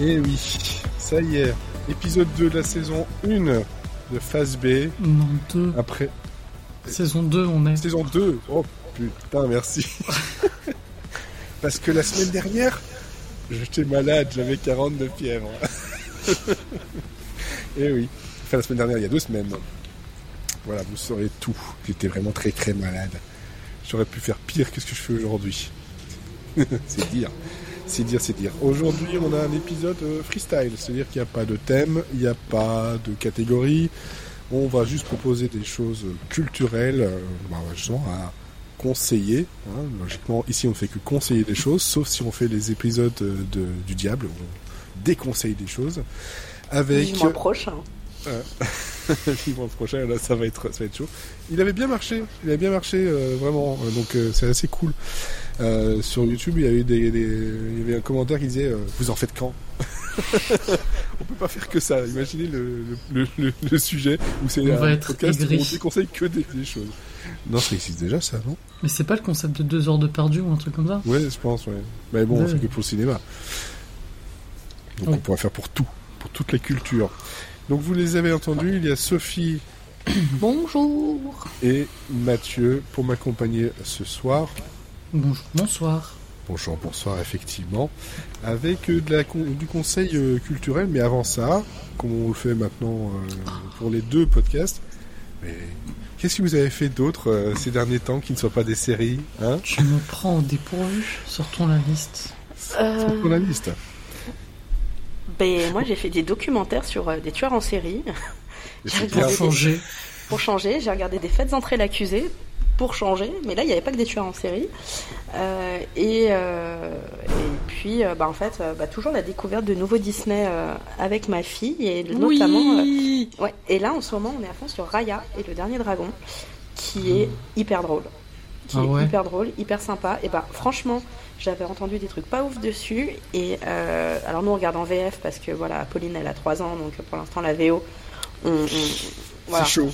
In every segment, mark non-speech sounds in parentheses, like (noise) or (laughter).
Et oui, ça y est, épisode 2 de la saison 1 de Phase B. Non, 2. Après. Saison 2, on est. Saison 2 Oh putain, merci. (laughs) Parce que la semaine dernière, j'étais malade, j'avais 40 de fièvre. (laughs) Et oui, enfin la semaine dernière, il y a deux semaines. Voilà, vous saurez tout. J'étais vraiment très très malade. J'aurais pu faire pire que ce que je fais aujourd'hui. (laughs) c'est dire. C'est dire, c'est dire. Aujourd'hui, on a un épisode euh, freestyle, c'est-à-dire qu'il n'y a pas de thème, il n'y a pas de catégorie. On va juste proposer des choses culturelles, euh, bah, justement à conseiller. Hein. Logiquement, ici, on ne fait que conseiller des choses, sauf si on fait les épisodes euh, de, du diable, on déconseille des choses. Avec. Mois prochain. Euh, (laughs) mois prochain, là, ça va être, ça va être chaud. Il avait bien marché, il avait bien marché euh, vraiment, donc euh, c'est assez cool. Euh, sur YouTube, il y avait des, des, il y avait un commentaire qui disait euh, vous en faites quand (laughs) On peut pas faire que ça. Imaginez le, le, le, le sujet où c'est On un va être podcast où aigri. on déconseille que des, des choses. Non, ça existe déjà ça, non? Mais c'est pas le concept de 2 heures de perdu ou un truc comme ça? Ouais, je pense, ouais. Mais bon, fait que pour le cinéma. Donc Ouais. on pourrait faire pour tout, pour toute la culture. Donc vous les avez entendus, il y a Sophie Bonjour. et Mathieu pour m'accompagner ce soir. Bonjour, bonsoir. Bonjour, bonsoir, effectivement. Avec euh, de la con- du conseil euh, culturel, mais avant ça, comme on le fait maintenant euh, pour les deux podcasts, mais qu'est-ce que vous avez fait d'autre ces derniers temps qui ne soient pas des séries hein? Tu me prends au dépourvu. Sortons la liste. Euh, pour la liste. ben, moi, j'ai fait des documentaires sur des tueurs en série. Pour changer. Pour changer, j'ai regardé des fêtes entrées l'accusé pour changer, mais là, il n'y avait pas que des tueurs en série. Euh, et, euh, et puis, euh, bah, en fait, euh, bah, toujours la découverte de nouveaux Disney euh, avec ma fille, et notamment. euh, Oui ouais, et là, en ce moment, on est à fond sur Raya et le dernier dragon, qui est hyper drôle. Qui Ah est ouais. hyper drôle, hyper sympa. Et bah, franchement, j'avais entendu des trucs pas ouf dessus. Et euh, alors, nous, on regarde en VF parce que voilà, Pauline, elle a 3 ans, donc pour l'instant, la VO. On, on- voilà, C'est chaud.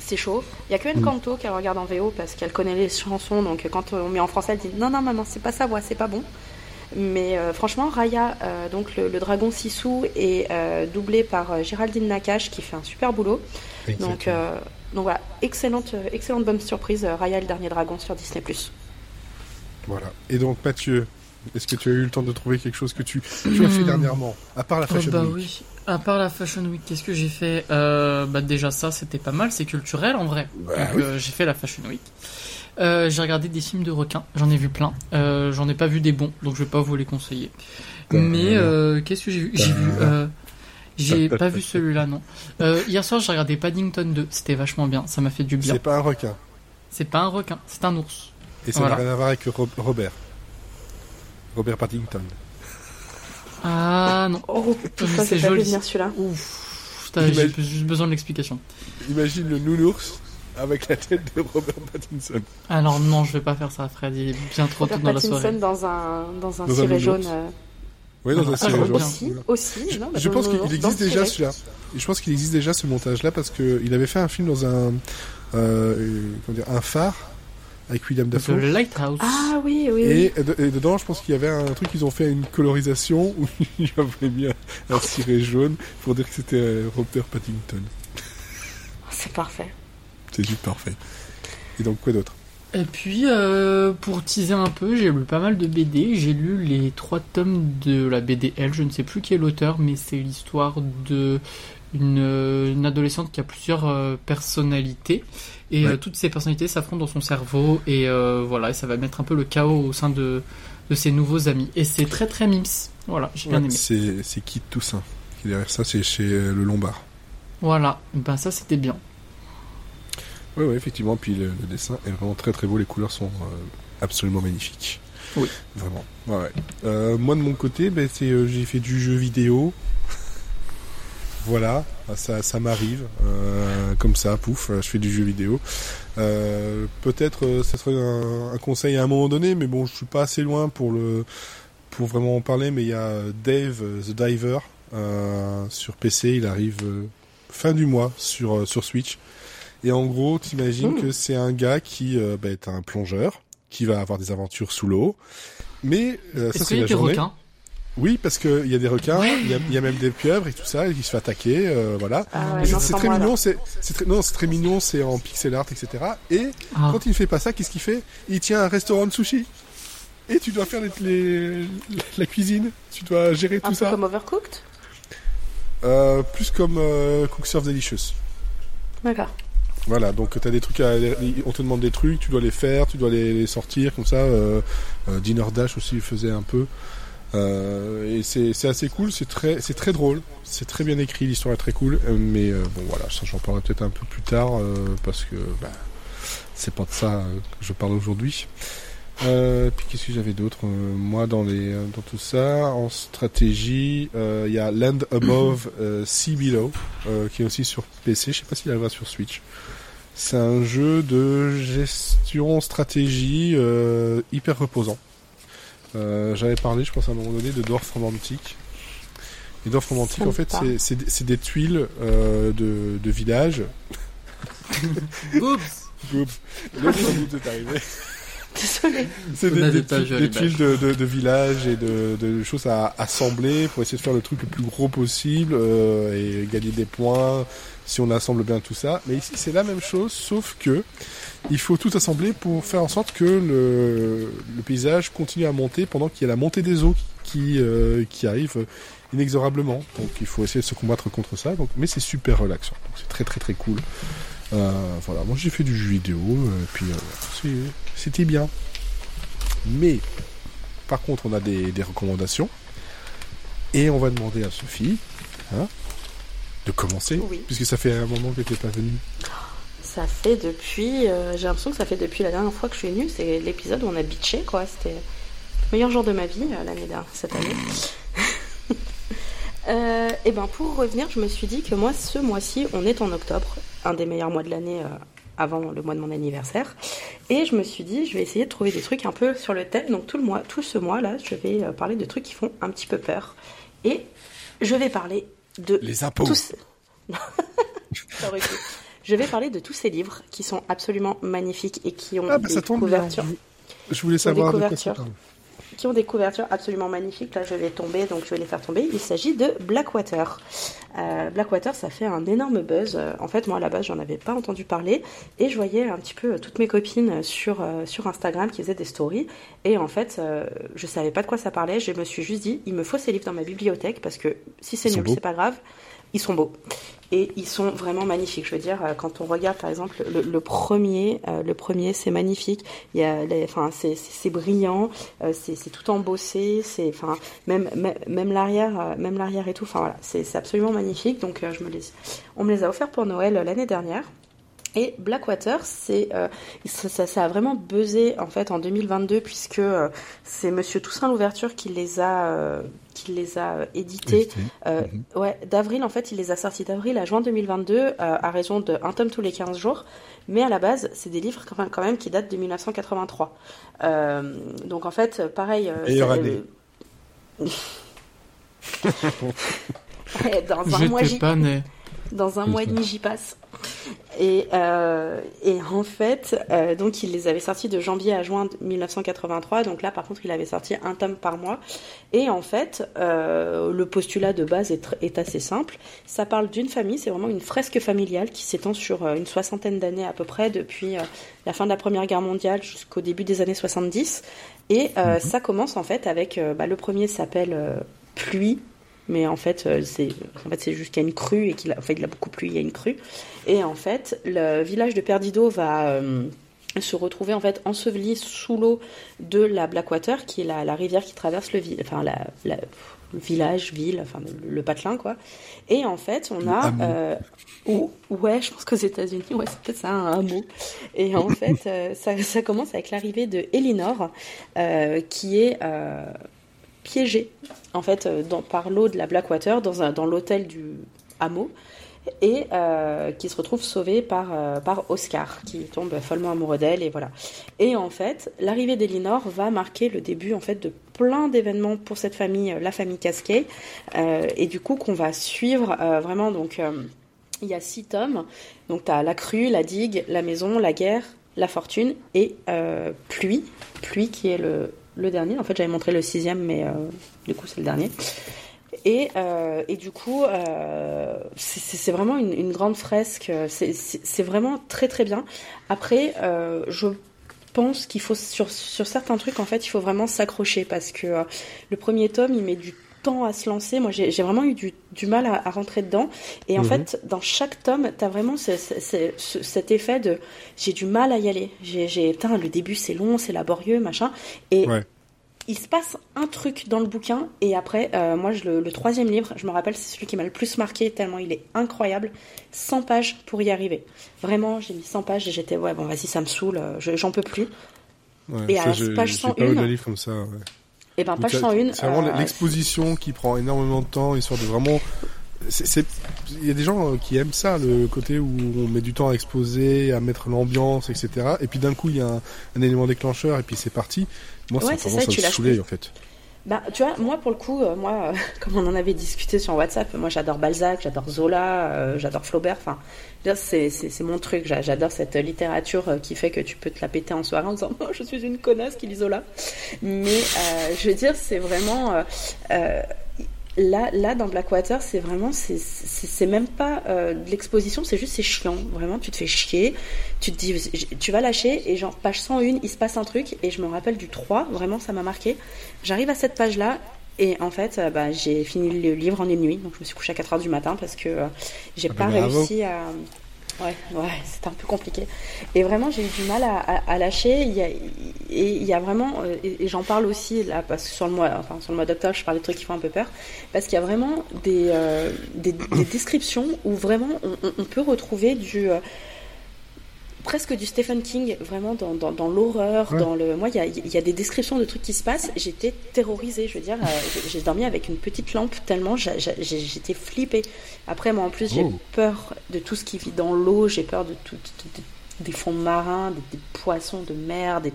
C'est chaud. Il y a que Encanto qu'elle regarde en VO parce qu'elle connaît les chansons. Donc quand on met en français, elle dit non, non, maman, c'est pas sa voix, c'est pas bon. Mais euh, franchement, Raya, euh, donc le, le dragon Sissou, est euh, doublé par euh, Géraldine Nakache qui fait un super boulot. Donc, Exactement. euh, donc voilà, excellente, excellente bonne surprise. euh, Raya, le dernier dragon sur Disney. Voilà. Et donc Mathieu, est-ce que tu as eu le temps de trouver quelque chose que tu, tu as fait Hmm. dernièrement, à part la Oh, Fashion bah Week oui. À part la Fashion Week, qu'est-ce que j'ai fait? Euh, Bah déjà ça, c'était pas mal, c'est culturel en vrai. Bah oui. euh, j'ai fait la Fashion Week. Euh, j'ai regardé des films de requins, j'en ai vu plein. J'en ai pas vu des bons, donc je vais pas vous les conseiller. Bah, Mais qu'est-ce que j'ai vu? J'ai vu. J'ai pas vu celui-là, non. Hier soir, j'ai regardé Paddington 2. C'était vachement bien. Ça m'a fait du bien. C'est pas un requin. C'est pas un requin, c'est un ours. Et ça Voilà. n'a rien à voir avec Ro- Robert. Robert Paddington. Ah non. Oh putain, c'est joli. venir celui-là. Ouf. J'ai juste besoin de l'explication. Imagine le nounours avec la tête de Robert Pattinson. Alors non, je vais pas faire ça, Fred. Il est bien trop tôt dans la Pattinson soirée. dans un, dans un Dans un ciré jaune. euh, Oui, dans Ah, un ah, ciré je jaune. vois aussi, aussi. non, bah, Je pense qu'il existe déjà celui-là. Et je pense qu'il existe déjà ce montage-là parce qu'il avait fait un film dans un, euh, comment dire, un phare avec William The Dafoe. Lighthouse. Ah oui, oui. Et, de- et dedans, je pense qu'il y avait un truc, ils ont fait une colorisation où (laughs) ils avaient mis un, un ciré jaune pour dire que c'était euh, Robert Pattinson. C'est parfait. C'est juste parfait. Et donc, quoi d'autre? Et puis, euh, pour teaser un peu, j'ai lu pas mal de BD. J'ai lu les trois tomes de la BD L. Je ne sais plus qui est l'auteur, mais c'est l'histoire de une, une adolescente qui a plusieurs euh, personnalités. Et Ouais. euh, toutes ces personnalités s'affrontent dans son cerveau. Et euh, voilà, et ça va mettre un peu le chaos au sein de, de ses nouveaux amis. Et c'est très très mims. Voilà, j'ai bien Ouais, aimé. C'est Kit Toussaint qui est derrière ça, c'est chez Le Lombard. Voilà, ben ça c'était bien. Oui, oui, effectivement. Puis le, le dessin est vraiment très très beau. Les couleurs sont euh, absolument magnifiques. Oui. Vraiment. Ouais, ouais. Euh, moi de mon côté, c'est euh, j'ai fait du jeu vidéo. Voilà, ça, ça m'arrive euh, comme ça, pouf, je fais du jeu vidéo. Euh, Peut-être euh, ça serait un, un conseil à un moment donné, mais bon, je suis pas assez loin pour le pour vraiment en parler. Mais il y a Dave euh, the Diver euh, sur PC, il arrive euh, fin du mois sur sur Switch. Et en gros, t'imagines Mmh. que c'est un gars qui bah, est un plongeur, qui va avoir des aventures sous l'eau. Mais euh, ça c'est la journée. Oui, parce qu'il y a des requins, il y, a, même des pieuvres et tout ça, et qui se fait attaquer, euh, voilà. Ah c'est très mignon, c'est très, non, c'est très mignon, c'est en pixel art, etc. Et ah. quand il fait pas ça, qu'est-ce qu'il fait? Il tient un restaurant de sushi. Et tu dois faire les, la cuisine, tu dois gérer tout un ça. Peu comme Overcooked? Euh, Plus comme euh, Cook Delicious. D'accord. Voilà, donc tu as des trucs, à, on te demande des trucs, tu dois les faire, tu dois les, sortir, comme ça. Euh, euh, Dinner Dash aussi faisait un peu. Euh, et c'est assez cool, c'est très, c'est très drôle, c'est très bien écrit, l'histoire est très cool. mais bon, voilà, ça j'en parlerai peut-être un peu plus tard parce que bah, c'est pas de ça que je parle aujourd'hui. puis qu'est-ce que j'avais d'autre Moi, dans les, dans tout ça, en stratégie, il y a Land Above, Sea Below, qui est aussi sur PC. Je sais pas s'il arrivera sur Switch. C'est un jeu de gestion stratégie euh, hyper reposant. Euh, j'avais parlé, je pense à un moment donné, de Dwarf Romantique. Et Dwarf Romantique, en fait, c'est des tuiles euh, de, de village. (laughs) Oups Oups Le est arrivé. Désolé. C'est des, des, tuiles de, de, de, village et de, de, choses à assembler pour essayer de faire le truc le plus gros possible et gagner des points, si on assemble bien tout ça. Mais ici, c'est la même chose, sauf que il faut tout assembler pour faire en sorte que le, le paysage continue à monter pendant qu'il y a la montée des eaux qui, euh, qui arrive inexorablement. Donc il faut essayer de se combattre contre ça. Donc, mais c'est super relaxant. Donc c'est très très très cool. Euh, voilà, moi j'ai fait du jeu vidéo, et puis euh, c'était bien. Mais par contre, on a des, des recommandations. Et on va demander à Sophie, hein, de commencer Puisque ça fait un moment que tu n'es pas venu. Ça fait depuis. Euh, j'ai l'impression que ça fait depuis la dernière fois que je suis venue. C'est l'épisode où on a bitché, quoi. C'était le meilleur jour de ma vie euh, l'année dernière, cette année. (laughs) Euh, et ben pour revenir, je me suis dit que moi, ce mois-ci, on est en octobre, un des meilleurs mois de l'année avant le mois de mon anniversaire. Et je me suis dit, je vais essayer de trouver des trucs un peu sur le thème. Donc tout le mois, tout ce mois-là, je vais parler de trucs qui font un petit peu peur. Et je vais parler de les impôts. (laughs) Je vais parler de tous ces livres qui sont absolument magnifiques et qui ont ah, bah, des couvertures. Je voulais savoir qui ont des couvertures absolument magnifiques. Là, je vais tomber, donc je vais les faire tomber. Il s'agit de Blackwater. Euh, Blackwater, ça fait un énorme buzz. Euh, en fait, moi, à la base, j'en avais pas entendu parler. Et je voyais un petit peu toutes mes copines sur, euh, sur Instagram qui faisaient des stories. Et en fait, je savais pas de quoi ça parlait. Je me suis juste dit, il me faut ces livres dans ma bibliothèque parce que si c'est nul, c'est pas grave ils sont beaux et ils sont vraiment magnifiques. Je veux dire, euh, quand on regarde par exemple le, premier, euh, le premier c'est magnifique. Il y a, enfin c'est brillant, euh, c'est tout embossé, c'est enfin même même, l'arrière, même l'arrière et tout. Enfin voilà, c'est absolument magnifique. Donc je me les, on me les a offerts pour Noël l'année dernière. Et Blackwater, c'est ça, ça, a vraiment buzzé en fait en 2022 puisque c'est Monsieur Toussaint Louverture qui les a qu'il les a euh, édités. Euh, mhm. Ouais, d'avril, en fait, il les a sortis d'avril à juin 2022 euh, à raison d'un tome tous les 15 jours. Mais à la base, c'est des livres quand même, qui datent de 1983. donc en fait, pareil. Meilleure année. (laughs) dans un mois, pas Dans un mois et demi, j'y passe. Et, euh, et en fait, euh, donc il les avait sortis de janvier à juin 1983. Donc là, par contre, il avait sorti un tome par mois. Et en fait, euh, le postulat de base est, est, assez simple. Ça parle d'une famille, c'est vraiment une fresque familiale qui s'étend sur une soixantaine d'années à peu près, depuis la fin de la Première Guerre mondiale jusqu'au début des années 70. Et mhm. ça commence en fait avec, bah, le premier s'appelle Pluie, mais en fait euh, c'est en fait c'est juste qu'il y a une crue et qu'il a, il a beaucoup plu, il y a une crue et en fait le village de Perdido va euh, se retrouver en fait enseveli sous l'eau de la Blackwater qui est la, rivière qui traverse le enfin la, le village, ville, enfin le, patelin quoi. Et en fait, on a, euh, ouais, je pense qu'aux États-Unis, ouais, c'est peut-être ça un hameau. Et en (laughs) fait, ça, ça, commence avec l'arrivée de Elinor, qui est piégée en fait euh, par l'eau de la Blackwater dans, dans l'hôtel du hameau et euh, qui se retrouve sauvée par, euh, par Oscar qui tombe follement amoureux d'elle et voilà. Et en fait l'arrivée d'Elinor va marquer le début en fait de plein d'événements pour cette famille la famille Casquet et du coup qu'on va suivre vraiment donc il y a six tomes. Donc tu as la crue la digue la maison la guerre la fortune et pluie pluie qui est le le dernier. En fait, j'avais montré le sixième, mais du coup, c'est le dernier. Et, et, du coup, euh, c'est vraiment une, une, grande fresque. C'est vraiment très très bien. Après, euh, je pense qu'il faut sur, sur, certains trucs, en fait, il faut vraiment s'accrocher parce que le premier tome, il met du temps à se lancer. Moi, j'ai vraiment eu du, du mal à, à, rentrer dedans. Et en mhm. fait, dans chaque tome, tu as vraiment ce, ce, ce, cet effet de j'ai du mal à y aller. J'ai, putain, le début c'est long, c'est laborieux, machin. Et ouais. il se passe un truc dans le bouquin. Et après, euh, moi, je, le, le, troisième livre, je me rappelle, c'est celui qui m'a le plus marqué, tellement il est incroyable. 100 pages pour y arriver. Vraiment, j'ai mis 100 pages et j'étais, ouais, bon, vas-y, ça me saoule, j'en peux plus. Ouais, et à la page 101. Pas livre comme ça, ouais. Et eh ben, page 101. C'est vraiment euh, l'exposition qui prend énormément de temps, histoire de vraiment. Il y a des gens euh, qui aiment ça, le côté où on met du temps à exposer, à mettre l'ambiance, etc. Et puis d'un coup, il y a un, un, élément déclencheur et puis c'est parti. Moi, ouais, ça ça, à me saouler, en fait. Bah, tu vois, moi pour le coup, euh, moi, euh, (laughs) comme on en avait discuté sur WhatsApp, moi j'adore Balzac, j'adore Zola, euh, j'adore Flaubert. Enfin, c'est mon truc. J'adore cette littérature qui fait que tu peux te la péter en soirée en disant (laughs) oh, je suis une connasse qui lit Zola. Mais je veux dire, c'est vraiment là, là, dans Blackwater, c'est vraiment, c'est même pas euh, de l'exposition, c'est juste, c'est chiant. Vraiment, tu te fais chier, tu te dis, tu vas lâcher, et genre, page 101, il se passe un truc, et je me rappelle du 3, vraiment, ça m'a marqué. J'arrive à cette page-là, et en fait, euh, bah, j'ai fini le livre en une nuit, donc je me suis couché à 4 heures du matin parce que euh, j'ai ah, pas bah, réussi à. Ouais, ouais, (laughs) c'était un peu compliqué. Et vraiment, j'ai eu du mal à, lâcher. Et il y a vraiment, euh, et, j'en parle aussi là, parce que sur le mois, enfin mois d'octobre, je parle des trucs qui font un peu peur, parce qu'il y a vraiment des, euh, des, des, descriptions où vraiment on, on peut retrouver du, euh, presque du Stephen King, vraiment dans, dans, dans l'horreur, dans le. Moi, il y a, y a, des descriptions de trucs qui se passent. J'étais terrorisée, je veux dire. Euh, j'ai dormi avec une petite lampe tellement j'étais flippée. Après, moi, en plus, j'ai oh. peur de tout ce qui vit dans l'eau. J'ai peur de tout, des fonds marins, des, poissons de mer, des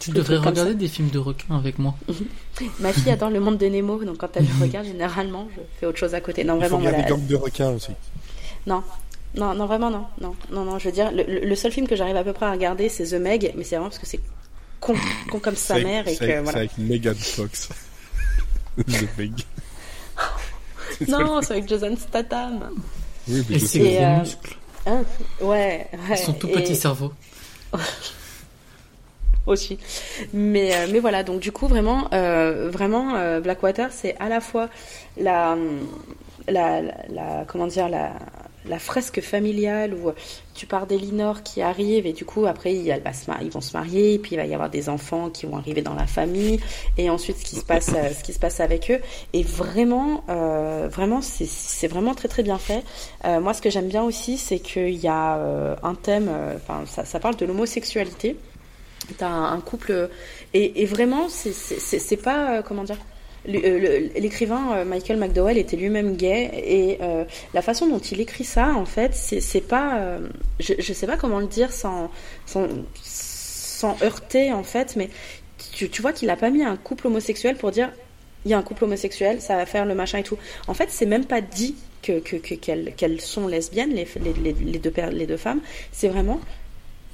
tu devrais regarder des films de requins avec moi. (laughs) Ma fille adore le monde de Nemo, donc quand elle (laughs) regarde, généralement, je fais autre chose à côté. Non, vraiment. Il faut des gangs de requins aussi. Non, non, non, vraiment, non. Non, non, non je veux dire, le, seul film que j'arrive à peu près à regarder, c'est The Meg, mais c'est vraiment parce que c'est con, (laughs) con comme sa mère et que. C'est voilà. avec Megan Fox. (laughs) The Meg. (laughs) non, c'est avec Jason Statham. Oui, mais et c'est gros euh... muscles. Hein ouais, ouais. Son tout petit cerveau. aussi. Mais, euh, mais voilà, donc du coup, vraiment, euh, vraiment euh, Blackwater, c'est à la fois la, la, la, comment dire, la, la fresque familiale où tu pars d'Elinor qui arrive et du coup après il, va se ils vont se marier et puis il va y avoir des enfants qui vont arriver dans la famille et ensuite ce qui se passe euh, ce qui se passe avec eux. Et vraiment euh, vraiment c'est vraiment très très bien fait. Euh, moi ce que j'aime bien aussi c'est qu'il y a un thème enfin ça, parle de l'homosexualité. T'as un, couple et, et vraiment c'est pas comment dire euh, l'écrivain euh, Michael McDowell était lui-même gay et euh, la façon dont il écrit ça, en fait, c'est pas, je, je sais pas comment le dire sans, heurter en fait, mais tu, vois qu'il a pas mis un couple homosexuel pour dire il y a un couple homosexuel, ça va faire le machin et tout. En fait, c'est même pas dit que qu'elles que, sont lesbiennes, les deux femmes. C'est vraiment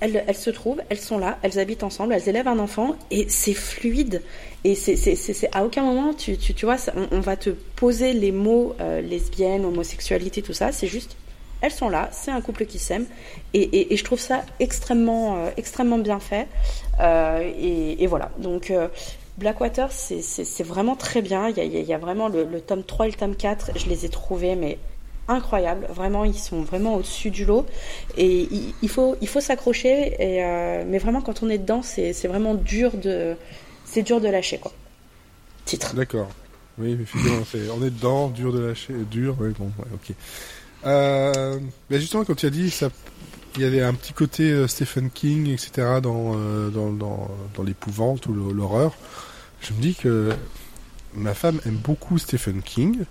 elles, se trouvent, elles sont là, elles habitent ensemble, elles élèvent un enfant et c'est fluide. Et c'est à aucun moment, tu, tu, tu vois, on, va te poser les mots euh, lesbienne, homosexualité, tout ça. C'est juste, elles sont là, c'est un couple qui s'aime. Et, et, je trouve ça extrêmement, euh, extrêmement bien fait. Euh, et, et, voilà. Donc, euh, Blackwater, c'est vraiment très bien. Il y a, il y a vraiment le, le, tome 3 et le tome 4, je les ai trouvés, mais incroyable. Vraiment, ils sont vraiment au-dessus du lot. Et il, faut, il faut s'accrocher. Euh, mais vraiment, quand on est dedans, c'est vraiment dur de, c'est dur de lâcher, quoi. Titre. D'accord. Oui, effectivement, on est dedans, dur de lâcher, dur. Oui, bon, ok. Euh, mais justement, quand tu as dit ça, il y avait un petit côté euh, Stephen King, etc. dans, dans, dans l'épouvante ou l'horreur. Je me dis que ma femme aime beaucoup Stephen King.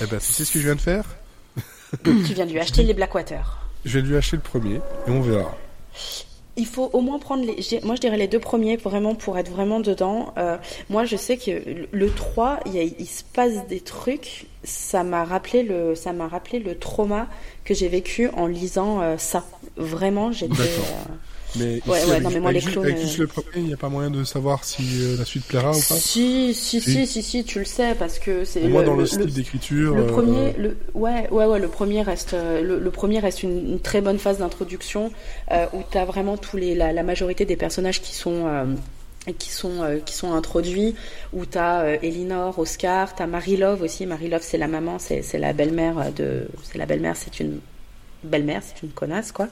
Eh ben, tu sais ce que je viens de faire? Tu viens de lui acheter les Blackwater. Je vais lui acheter le premier et on verra. Il faut au moins prendre les. Moi, je dirais les deux premiers vraiment pour être vraiment dedans. Euh, moi, je sais que le 3, il, il se passe des trucs. Ça m'a rappelé le, ça m'a rappelé le trauma que j'ai vécu en lisant euh, ça. Vraiment, j'étais. Euh, Mais Ouais, ici, ouais, avec, non, mais moi, avec les ju- clones, avec euh, juste le premier, il n'y a pas moyen de savoir si euh, la suite plaira ou pas. Si, si, Si. si, si, si, tu le sais, parce que c'est le, dans le, le- style le- d'écriture. le euh, premier, le, ouais, ouais, ouais, le premier reste, euh, le, le premier reste une, une très bonne phase d'introduction euh, où tu as vraiment tous les, la, la majorité des personnages qui sont euh, qui sont euh, qui sont introduits où tu as Elinor, Oscar, tu as Marie Love aussi, Marie Love c'est la maman, c'est c'est la belle-mère de c'est la belle-mère, c'est une belle-mère, c'est une connasse quoi.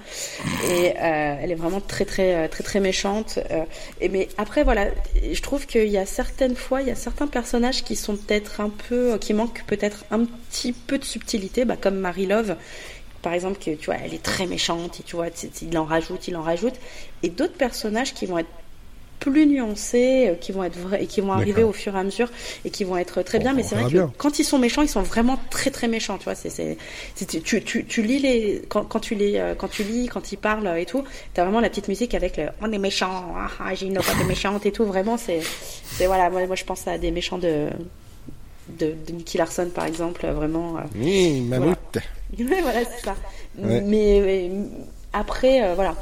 Et euh, elle est vraiment très très euh, très très méchante. euh, et mais après voilà, je trouve qu'il y a certaines fois, il y a certains personnages qui sont peut-être un peu, qui manquent peut-être un petit peu de subtilité, bah, comme Marie Love. Par exemple, que tu vois, elle est très méchante et tu vois, il en rajoute, il en rajoute. Et d'autres personnages qui vont être plus nuancés, euh, qui vont être vrais et qui vont arriver au fur et à mesure et qui vont être très bien. Mais c'est vrai que quand ils sont méchants, ils sont vraiment très très méchants. Tu vois, c'est tu, tu, tu lis les quand, quand tu les euh, quand tu lis quand ils parlent euh, et tout, t'as vraiment la petite musique avec le on est méchant, ah, ah, j'ai une oreille de méchante et tout. Vraiment, c'est c'est voilà. Moi, moi, je pense à des méchants de de, de Nicky Larson par exemple, euh, vraiment. euh, Oui, Mammouth. Ouais, (laughs) voilà, c'est ça. Ouais. Mais, mais après, euh, voilà.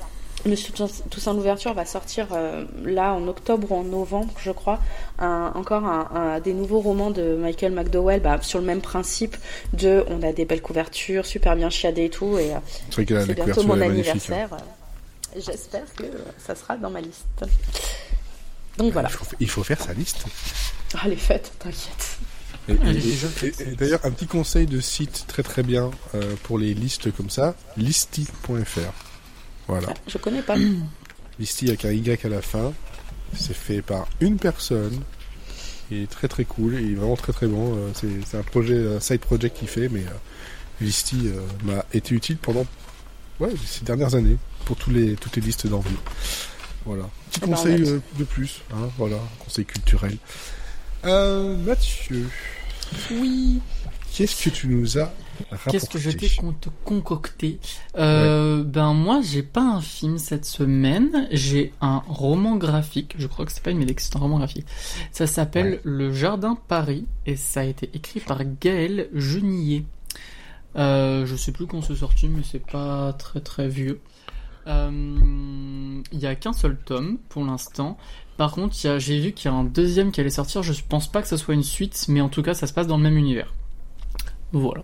Monsieur Tous- Toussaint l'ouverture va sortir euh, là en octobre ou en novembre, je crois, un- encore un, un- des nouveaux romans de Michael McDowell bah, sur le même principe de on a des belles couvertures, super bien chiadées et tout, et euh, C'est bientôt mon magnifique. hein. anniversaire. euh, J'espère que ça sera dans ma liste. Donc voilà. Il faut, il faut faire sa liste. Ah, les fêtes, t'inquiète. Et, et- et- et D'ailleurs, un petit conseil de site très très bien euh, pour les listes comme ça, listy.fr. Voilà, Ah, Je connais pas. (clears throat) listy avec un Y à la fin. C'est fait par une personne. Il est très très cool, il est vraiment très très bon. Euh, c'est un projet, un side project qu'il fait, mais euh, Listy euh, m'a été utile pendant ouais, ces dernières années pour tous les, toutes les listes d'envie. Voilà. Petit Eh ben, conseil euh, de plus, hein, voilà, conseil culturel. Euh, Mathieu, Oui. qu'est-ce que tu nous as Qu'est-ce que je t'ai con- concocté? Euh, Ben moi, j'ai pas un film cette semaine. J'ai un roman graphique. Je crois que c'est pas une que c'est un roman graphique. Ça s'appelle Ouais. Le Jardin Paris et ça a été écrit par Gaël Genier. Euh, je sais plus quand c'est sorti, mais c'est pas très très vieux. Euh, Il y a qu'un seul tome pour l'instant. Par contre, j'ai vu qu'il y a un deuxième qui allait sortir. Je pense pas que ça soit une suite, mais en tout cas, ça se passe dans le même univers. Voilà.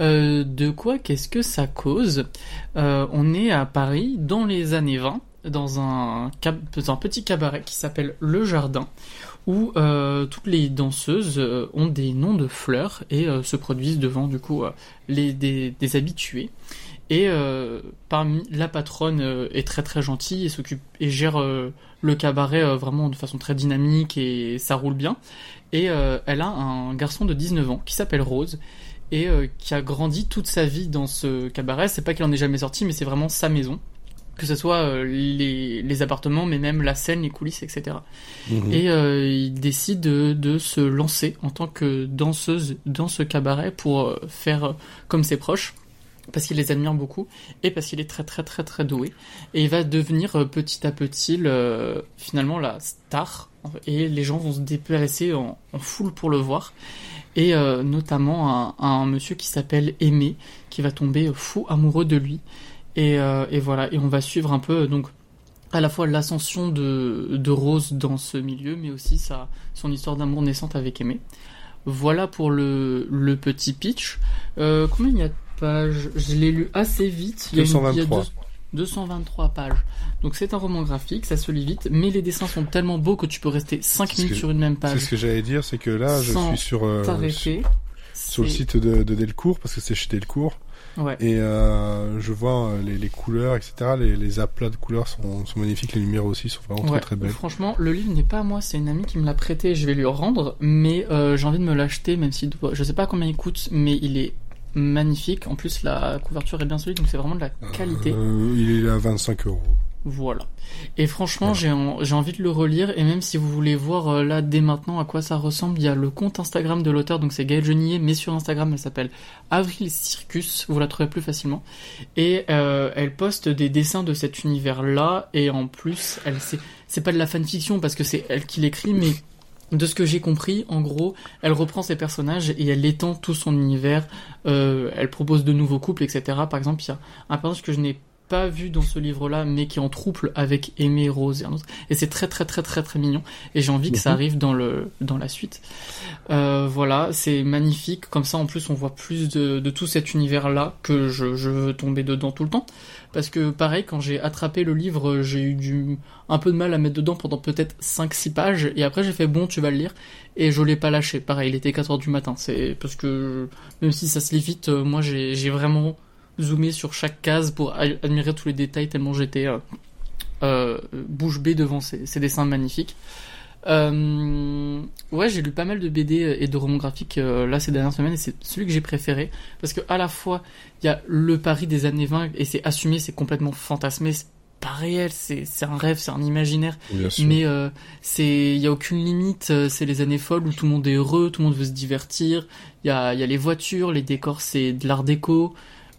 Euh, de quoi qu'est-ce que ça cause Euh, On est à Paris dans les années 20, dans un, petit cabaret qui s'appelle Le Jardin, où euh, toutes les danseuses ont des noms de fleurs et se produisent devant du coup les, des, habitués. Et parmi la patronne est très très gentille et s'occupe et gère le cabaret vraiment de façon très dynamique et ça roule bien. Et elle a un garçon de 19 ans qui s'appelle Rose et euh, qui a grandi toute sa vie dans ce cabaret. C'est pas qu'il en est jamais sorti, mais c'est vraiment sa maison. Que ce soit euh, les, les appartements, mais même la scène, les coulisses, etc. Mhm. Et euh, il décide de, de se lancer en tant que danseuse dans ce cabaret pour faire comme ses proches, parce qu'il les admire beaucoup et parce qu'il est très très très très doué. Et il va devenir petit à petit le, finalement la star et les gens vont se déplacer en, en foule pour le voir. Et euh, notamment un, monsieur qui s'appelle Aimé qui va tomber fou amoureux de lui. Et, euh, et voilà, et on va suivre un peu donc à la fois l'ascension de, de Rose dans ce milieu, mais aussi sa, son histoire d'amour naissante avec Aimé. Voilà pour le, le petit pitch. Euh, combien il y a de pages? Je l'ai lu assez vite. Il y a une- il y a 223. deux- 223 pages. Donc c'est un roman graphique, ça se lit vite, mais les dessins sont tellement beaux que tu peux rester 5 C'est ce minutes que- sur une même C'est page ce que j'allais dire, c'est que là, je suis sur, euh, sur, sur le C'est- site de, de Delcourt, parce que c'est chez Delcourt, Ouais. et euh, je vois euh, les, les couleurs, etc. Les, les aplats de couleurs sont, sont magnifiques, les lumières aussi sont vraiment Ouais, très très belles. Franchement, le livre n'est pas à moi, c'est une amie qui me l'a prêté, je vais lui rendre, mais euh, j'ai envie de me l'acheter, même si je sais pas combien il coûte, mais il est magnifique. En plus, la couverture est bien solide, donc c'est vraiment de la qualité. Euh, il est à 25 euros. Voilà. Et franchement, j'ai en- envie de le relire. Et même si vous voulez voir euh, là dès maintenant à quoi ça ressemble, il y a le compte Instagram de l'auteur. Donc c'est Gaël Genier, mais sur Instagram, elle s'appelle Avril Circus. Vous la trouverez plus facilement. Et euh, elle poste des dessins de cet univers-là. Et en plus, elle c'est pas de la fanfiction parce que c'est elle qui l'écrit, mais de ce que j'ai compris, en gros, elle reprend ses personnages et elle étend tout son univers. Euh, elle propose de nouveaux couples, etc. Par exemple, il y a un personnage que je n'ai pas vu dans ce livre-là, mais qui est en trouble avec Aimé, Rose et un autre. Et c'est très très très très très mignon. Et j'ai envie que ça Mhm. arrive dans le dans la suite. Euh, voilà, c'est magnifique. Comme ça, en plus, on voit plus de, de tout cet univers-là que je, je veux tomber dedans tout le temps. Parce que pareil, quand j'ai attrapé le livre, j'ai eu du un peu de mal à mettre dedans pendant peut-être 5-6 pages. Et après, j'ai fait bon, tu vas le lire. Et je l'ai pas lâché. Pareil, il était 4 heures du matin. C'est parce que même si ça se lit vite, euh, moi j'ai vraiment zoomé sur chaque case pour admirer tous les détails tellement j'étais euh, euh, bouche bée devant ces, ces dessins magnifiques. Euh, ouais, j'ai lu pas mal de BD et de romans graphiques euh, là ces dernières semaines et c'est celui que j'ai préféré parce que à la fois il y a le Paris des années 20 et c'est assumé, c'est complètement fantasmé, c'est pas réel, c'est un rêve, c'est un imaginaire. Mais euh, c'est, il y a aucune limite. C'est les années folles où tout le monde est heureux, tout le monde veut se divertir. Il y a, il y a les voitures, les décors, c'est de l'art déco.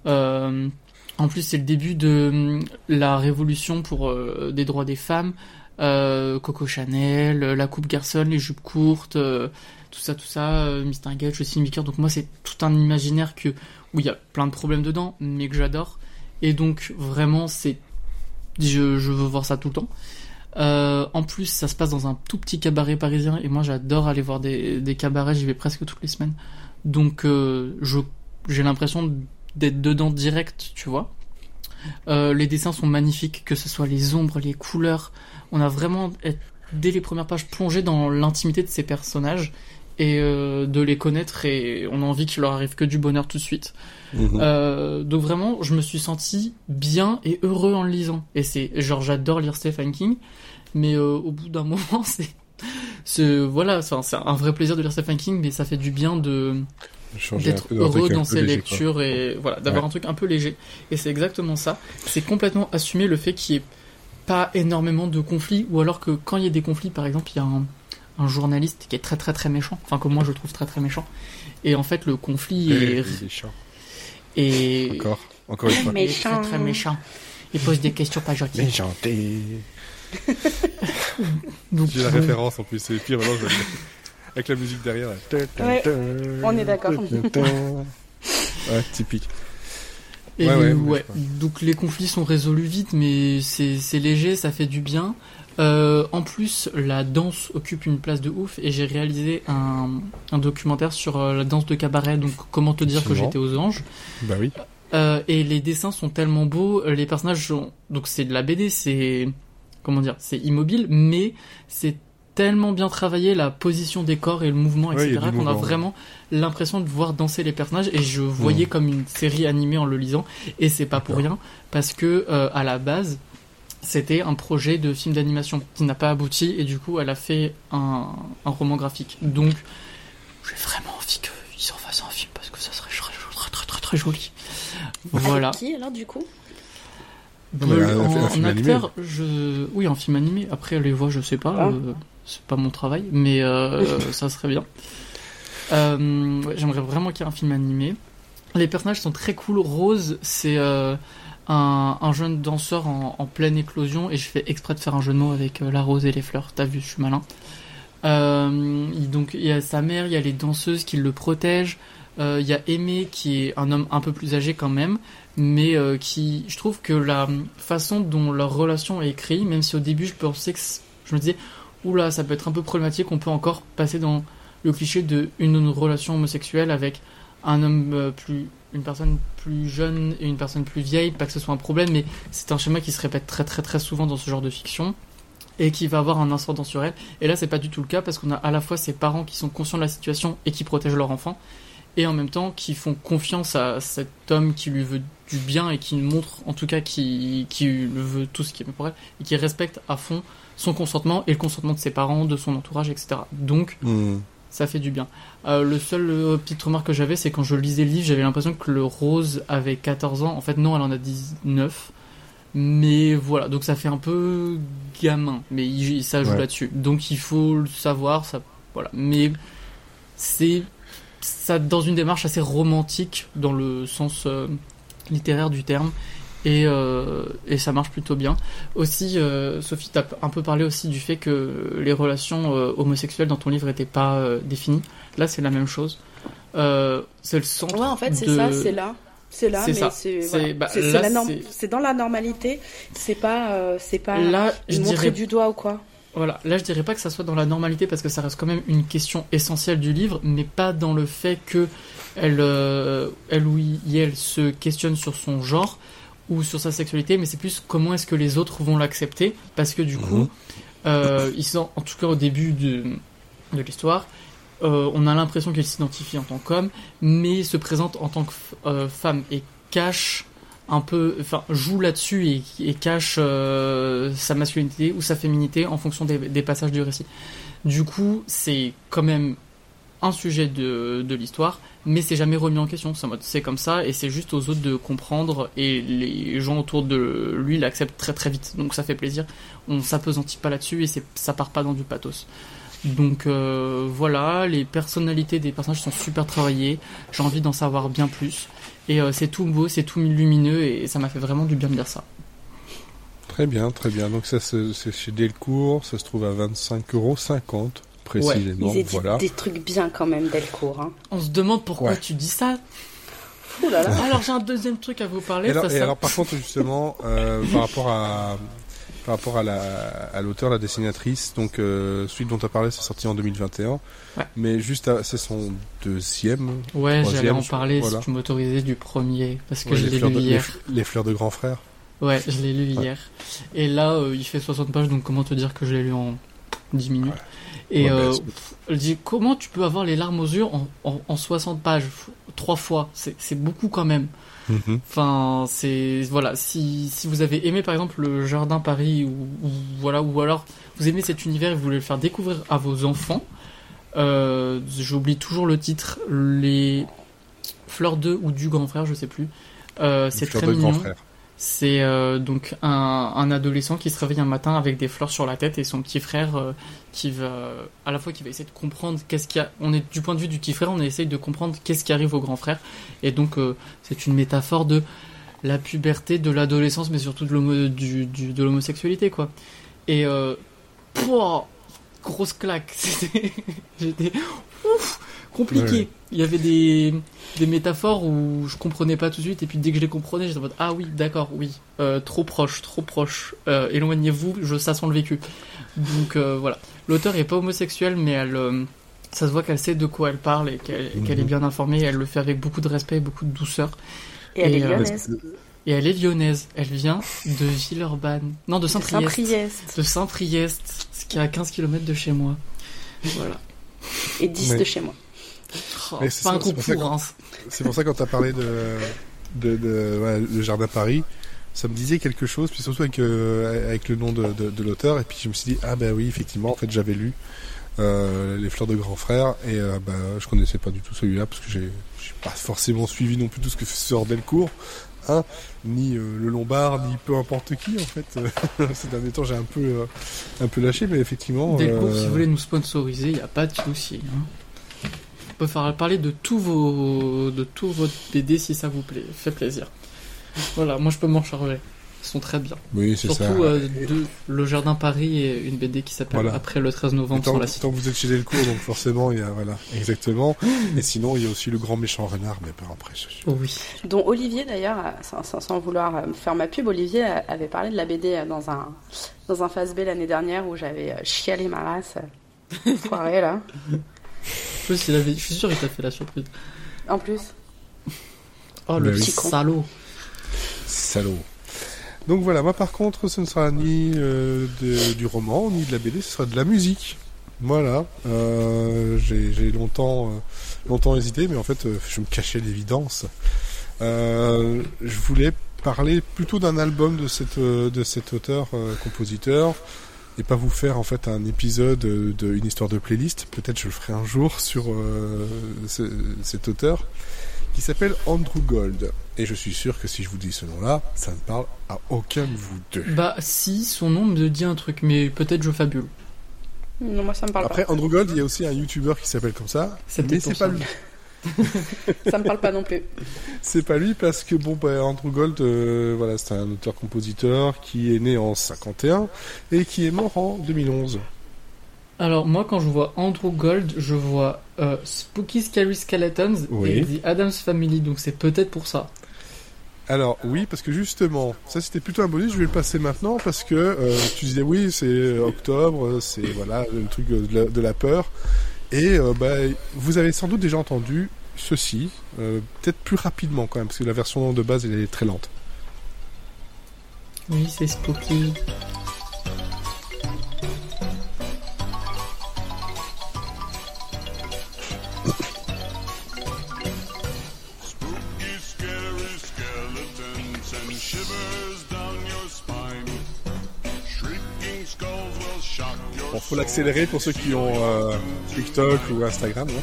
Euh, en plus, c'est le début de hum, la révolution pour euh, des droits des femmes. Euh, Coco Chanel, la coupe garçon, les jupes courtes, tout ça, tout ça, euh, Mistinguett, le Maker. Donc moi, c'est tout un imaginaire que où il y a plein de problèmes dedans, mais que j'adore. Et donc vraiment, c'est, je, je veux voir ça tout le temps. En plus, ça se passe dans un tout petit cabaret parisien et moi j'adore aller voir des, cabarets, j'y vais presque toutes les semaines. Donc j'ai l'impression d'être dedans direct, tu vois. Euh, les dessins sont magnifiques, que ce soit les ombres, les couleurs. On a vraiment, dès les premières pages, plongé dans l'intimité de ces personnages et euh, de les connaître et on a envie qu'il leur arrive que du bonheur tout de suite. Mhm. Euh, donc vraiment, je me suis senti bien et heureux en le lisant. Et c'est genre j'adore lire Stephen King, mais euh, au bout d'un (laughs) moment, c'est voilà, c'est un, vrai plaisir de lire Stephen King, mais ça fait du bien de d'être heureux dans ses léger, quoi. lectures et voilà, d'avoir Ouais. un truc un peu léger. Et c'est exactement ça. C'est complètement assumer le fait qu'il n'y ait pas énormément de conflits, ou alors que quand il y a des conflits, par exemple, il y a un, un journaliste qui est très très très méchant, enfin que moi je trouve très très méchant. Et en fait, le conflit est, chiant. est, Encore. Encore une fois. il est très très méchant. Il pose des questions pas gentilles. Méchanté. (laughs) J'ai la bon. référence en plus, c'est pire maintenant je Avec la musique derrière. Ouais, on est d'accord. (laughs) Ouais, typique. Et Ouais, donc les conflits sont résolus vite, mais c'est léger, ça fait du bien. Euh, en plus, la danse occupe une place de ouf et j'ai réalisé un, un documentaire sur euh, la danse de cabaret, donc comment te dire que j'étais aux anges. Bah oui. Euh, et les dessins sont tellement beaux, les personnages sont... Donc c'est de la BD, c'est... Comment dire C'est immobile, mais c'est tellement bien travaillé, la position des corps et le mouvement, etc., qu'on a vraiment l'impression de voir danser les personnages. Et je Mm. voyais comme une série animée en le lisant. Et c'est pas pour rien, parce que euh, à la base, c'était un projet de film d'animation qui n'a pas abouti, et du coup, elle a fait un, un roman graphique. Donc, j'ai vraiment envie qu'ils en fassent un film, parce que ça serait très très très très, très joli. Voilà. Avec qui alors du coup? Non, mais un- un en, film en animé. acteur, je... oui, en film animé. Après, les voix, je sais pas. Ah. euh, c'est pas mon travail, mais euh, (laughs) ça serait bien. Euh, ouais, J'aimerais vraiment qu'il y ait un film animé. Les personnages sont très cool. Rose, c'est euh, un, un jeune danseur en, en pleine éclosion, et je fais exprès de faire un jeu de mots avec euh, la rose et les fleurs. T'as vu, je suis malin. Euh, il- donc, il y a sa mère, il y a les danseuses qui le protègent. Euh, Il y a Aimé qui est un homme un peu plus âgé quand même, mais qui, je trouve que la façon dont leur relation est écrite, même si au début je pensais que je me disais, oula, ça peut être un peu problématique, on peut encore passer dans le cliché de une, une relation homosexuelle avec un homme euh, plus, une personne plus jeune et une personne plus vieille, pas que ce soit un problème, mais c'est un schéma qui se répète très très très souvent dans ce genre de fiction et qui va avoir un ascendant sur elle. Et là, c'est pas du tout le cas parce qu'on a à la fois ses parents qui sont conscients de la situation et qui protègent leur enfant, et en même temps qui font confiance à cet homme qui lui veut du bien et qui montre en tout cas qui, veut tout ce qui est pour elle et qui respecte à fond son consentement et le consentement de ses parents, de son entourage, etc. Donc Hmm. ça fait du bien. Euh, le seul euh, petite remarque que j'avais, c'est quand je lisais le livre, j'avais l'impression que le rose avait 14 ans. En fait, non, elle en a 19. Mais voilà, donc ça fait un peu gamin, mais il, ça joue Ouais. là-dessus. Donc il faut le savoir, ça, voilà. Mais c'est ça dans une démarche assez romantique dans le sens euh, littéraire du terme. Et, euh, et ça marche plutôt bien. Aussi, euh, Sophie, t'as un peu parlé aussi du fait que les relations euh, homosexuelles dans ton livre n'étaient pas euh, définies. Là, c'est la même chose. C'est le centre. Ouais, en fait, c'est de- ça, c'est là. C'est là, C'est mais c'est C'est- voilà. bah, dans la normalité. C'est pas, c'est pas Là, je montrer dirais du doigt ou quoi. Voilà, là je dirais pas que ça soit dans la normalité parce que ça reste quand même une question essentielle du livre, mais pas dans le fait que elle, euh, elle ou il- elle se questionne sur son genre ou sur sa sexualité, mais c'est plus comment est-ce que les autres vont l'accepter parce que du coup, Mhm. euh, ils sont, en tout cas au début de, de l'histoire, euh, on a l'impression qu'elle s'identifie en tant qu'homme, mais se présente en tant que euh, femme et cache un peu, enfin joue là-dessus et, et cache sa masculinité ou sa féminité en fonction des, des passages du récit. Du coup, c'est quand même un sujet de, de l'histoire, mais c'est jamais remis en question. C'est comme ça et c'est juste aux autres de comprendre et les gens autour de lui l'acceptent très très vite. Donc ça fait plaisir. On s'apesantit pas là-dessus et ça part pas dans du pathos. Donc euh, voilà, les personnalités des personnages sont super travaillées. J'ai envie d'en savoir bien plus. Et euh, c'est tout beau, c'est tout lumineux et ça m'a fait vraiment du bien de lire ça. Très bien, très bien. Donc ça, c'est chez Delcourt. Ça se trouve à 25,50€ précisément. Ils éditent voilà. des trucs bien quand même, Delcourt. Hein. On se demande pourquoi Ouais. tu dis ça. Ouh là là. (laughs) Alors j'ai un deuxième truc à vous parler. Et alors, ça, et ça- alors, par contre, justement, euh, (laughs) par rapport à par rapport à la à l'auteur, la dessinatrice, donc euh, celui dont tu as parlé, c'est sorti en 2021. Ouais. Mais juste, à- c'est son deuxième. Ouais, j'allais en parler voilà. si tu m'autorisais du premier parce que Ouais, je les, l'ai fleurs lu de, hier. les fleurs de grand frère. Ouais, je l'ai lu Ouais. hier. Et là, euh, il fait 60 pages, donc comment te dire que je l'ai lu en 10 minutes? Et Ouais, bah, euh, elle dit comment tu peux avoir les larmes aux yeux en, en, en 60 pages? Trois fois, c'est beaucoup quand même. Mhm. Enfin, c'est voilà. Si, si vous avez aimé par exemple le Jardin Paris ou, ou voilà ou alors vous aimez cet univers et vous voulez le faire découvrir à vos enfants, euh, j'oublie toujours le titre. Les fleurs de ou du grand frère, je sais plus. Euh, c'est très grand mignon. frère. C'est euh, donc un, adolescent qui se réveille un matin avec des fleurs sur la tête et son petit frère euh, qui va à la fois qui va essayer de comprendre qu'est-ce qu'il y a. On est du point de vue du petit frère, on essaye de comprendre qu'est-ce qui arrive au grand frère et donc euh, c'est une métaphore de la puberté, de l'adolescence, mais surtout de l'homosexualité quoi. Et pouah, grosse claque. (laughs) J'étais ouf, compliqué. Ouais, ouais. Il y avait des, des métaphores où je comprenais pas tout de suite et puis dès que je les comprenais, j'étais en mode ah oui, d'accord, oui, Euh, trop proche, trop proche. Euh, éloignez-vous, je ça sent le vécu. Donc euh, voilà, l'auteur est pas homosexuel, mais elle, euh, ça se voit qu'elle sait de quoi elle parle et qu'elle est Mhm. bien informée. Et elle le fait avec beaucoup de respect et beaucoup de douceur. Et elle Et, est euh, lyonnaise. Et elle est lyonnaise. Elle vient de Villeurbanne, non de Saint-Priest, Saint-Priest. de Saint-Priest, ce qui est à 15 km de chez moi. Voilà. Et 10 Ouais. de chez moi. Oh, c'est pas un concours, hein. C'est pour ça quand tu as parlé de, de, de ouais, le Jardin Paris, ça me disait quelque chose, puis surtout avec, euh, avec le nom de, de, de l'auteur, et puis je me suis dit, ah ben oui, effectivement, en fait j'avais lu euh, Les Fleurs de Grand Frère, et euh, bah, je connaissais pas du tout celui-là, parce que j'ai j'ai pas forcément suivi non plus tout ce que sort Delcourt, hein, ni euh, le Lombard, ni peu importe qui, en fait. (laughs) Ces derniers temps, j'ai un peu, euh, un peu lâché, mais effectivement... Delcourt, euh, si vous voulez nous sponsoriser, il n'y a pas de souci. hein. On peut faire parler de tous vos, de tous votre BD si ça vous plaît, fait plaisir. Voilà, moi je peux m'en charger. Sont très bien. Oui, c'est Surtout ça. euh, de Le Jardin Paris et une BD qui s'appelle Voilà. Après le 13 Et novembre tant, sur la cité. tant que vous êtes chez Delcourt, donc forcément, il y a, voilà, exactement. Et sinon, il y a aussi le grand méchant renard, mais pas après, je suis. Oh oui. Dont Olivier d'ailleurs, euh, sans, sans- sans vouloir euh, faire ma pub, Olivier euh, avait parlé de la BD euh, dans un, dans un phase B l'année dernière où j'avais euh, chialé ma race. (laughs) euh, Foiré là. En plus, il avait... je suis sûr qu'il t'a fait la surprise. En plus. Oh le Bah petit con. salaud. Salaud. Donc voilà, moi par contre, ce ne sera ni euh, du roman, ni de la BD, ce sera de la musique. Voilà. Euh, J'ai longtemps, euh, longtemps hésité, mais en fait, euh, je me cachais l'évidence. Je voulais parler plutôt d'un album de, cette, de cet auteur-compositeur et pas vous faire en fait un épisode euh, de une histoire de playlist. Peut-être je le ferai un jour sur ce- cet auteur qui s'appelle Andrew Gold. Et je suis sûr que si je vous dis ce nom-là, ça ne parle à aucun de vous deux. Bah si, son nom me dit un truc, mais peut-être je fabule. Non, moi ça me parle Après, Andrew Gold, il y a aussi un YouTuber qui s'appelle comme ça, C'est mais peut-être c'est pas ça. lui. pas. (laughs) Ça me parle pas non plus. (laughs) C'est pas lui parce que bon, bah, Andrew Gold, euh, voilà, c'est un auteur-compositeur qui est né en 51 et qui est mort en 2011. Alors moi quand je vois Andrew Gold, je vois euh, Spooky Scary Skeletons Oui. et The Adams Family, donc c'est peut-être pour ça. Alors oui, parce que justement, ça c'était plutôt un bonus. Je vais le passer maintenant parce que euh, tu disais oui, c'est octobre, c'est voilà le truc de la, peur. Et euh, bah, vous avez sans doute déjà entendu ceci, euh, peut-être plus rapidement quand même, parce que la version de base elle est très lente. Oui, c'est. Spooky, faut l'accélérer pour ceux qui ont euh, TikTok ou Instagram. hein.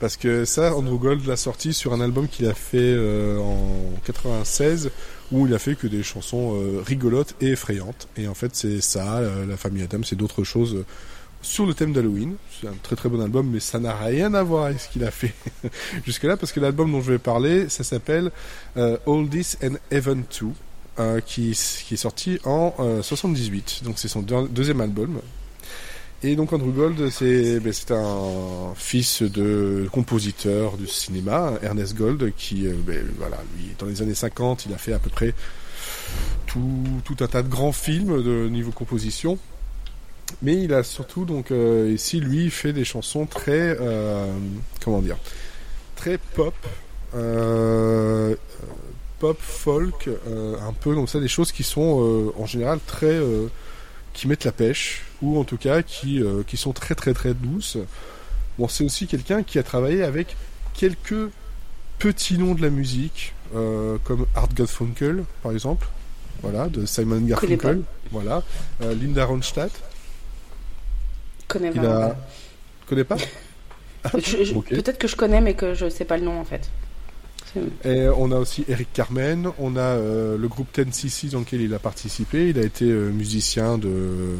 Parce que ça, Andrew Gold l'a sorti sur un album qu'il a fait euh, en 96, où il a fait que des chansons euh, rigolotes et effrayantes. Et en fait, c'est ça, euh, la famille Adam, c'est d'autres choses sur le thème d'Halloween. C'est un très très bon album, mais ça n'a rien à voir avec ce qu'il a fait (laughs) jusque-là, parce que l'album dont je vais parler, ça s'appelle All This and Even 2. Euh, qui, est sorti en euh, 78, donc c'est son deux- deuxième album. Et donc Andrew Gold, c'est ben, un fils de compositeur du cinéma, Ernest Gold, qui, euh, ben, voilà, lui, dans les années 50, il a fait à peu près tout, tout un tas de grands films de niveau composition. Mais il a surtout, donc, euh, ici, lui, fait des chansons très, comment dire, très pop, euh, pop, folk, euh, un peu comme ça, des choses qui sont euh, en général très, euh, qui mettent la pêche, ou en tout cas qui, euh, qui sont très très très douces. Bon, c'est aussi quelqu'un qui a travaillé avec quelques petits noms de la musique, euh, comme Art Garfunkel, par exemple, voilà, de Simon Connais Garfunkel, voilà, Euh, Linda Ronstadt, connais a, pas. connais pas (laughs) Je- je- Ok. Peut-être que je connais, mais que je sais pas le nom en fait. Et on a aussi Eric Carmen, on a euh, le groupe Ten cc dans lequel il a participé. Il a été euh, musicien de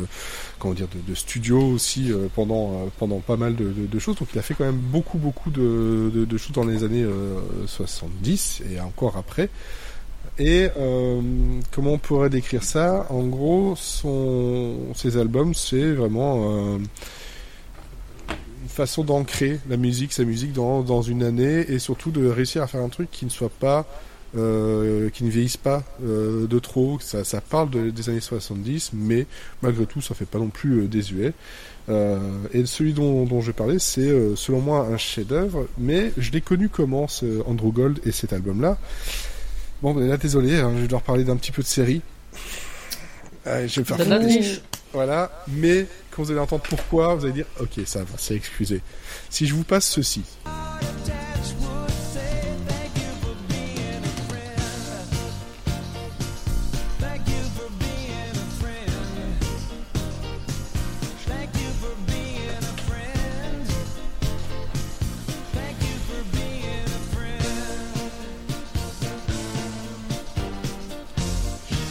comment dire de, studio aussi euh, pendant pendant pas mal de, choses. Donc il a fait quand même beaucoup beaucoup de, choses dans les années euh, 70 et encore après. Et comment on pourrait décrire ça? En gros, son ses albums, c'est vraiment une façon d'ancrer la musique, sa musique dans, dans une année et surtout de réussir à faire un truc qui ne soit pas, euh, qui ne vieillisse pas euh, de trop. Ça, ça parle de- des années 70, mais malgré tout, ça fait pas non plus euh, désuet. Et celui dont, dont je parlais, c'est selon moi un chef-d'œuvre, mais je l'ai connu comment ce Andrew Gold et cet album-là. Bon, ben là, désolé, hein, je vais devoir parler d'un petit peu de série. Je vais faire. Voilà, mais vous allez entendre pourquoi, vous allez dire ok, ça va, c'est excusé. Si je vous passe ceci,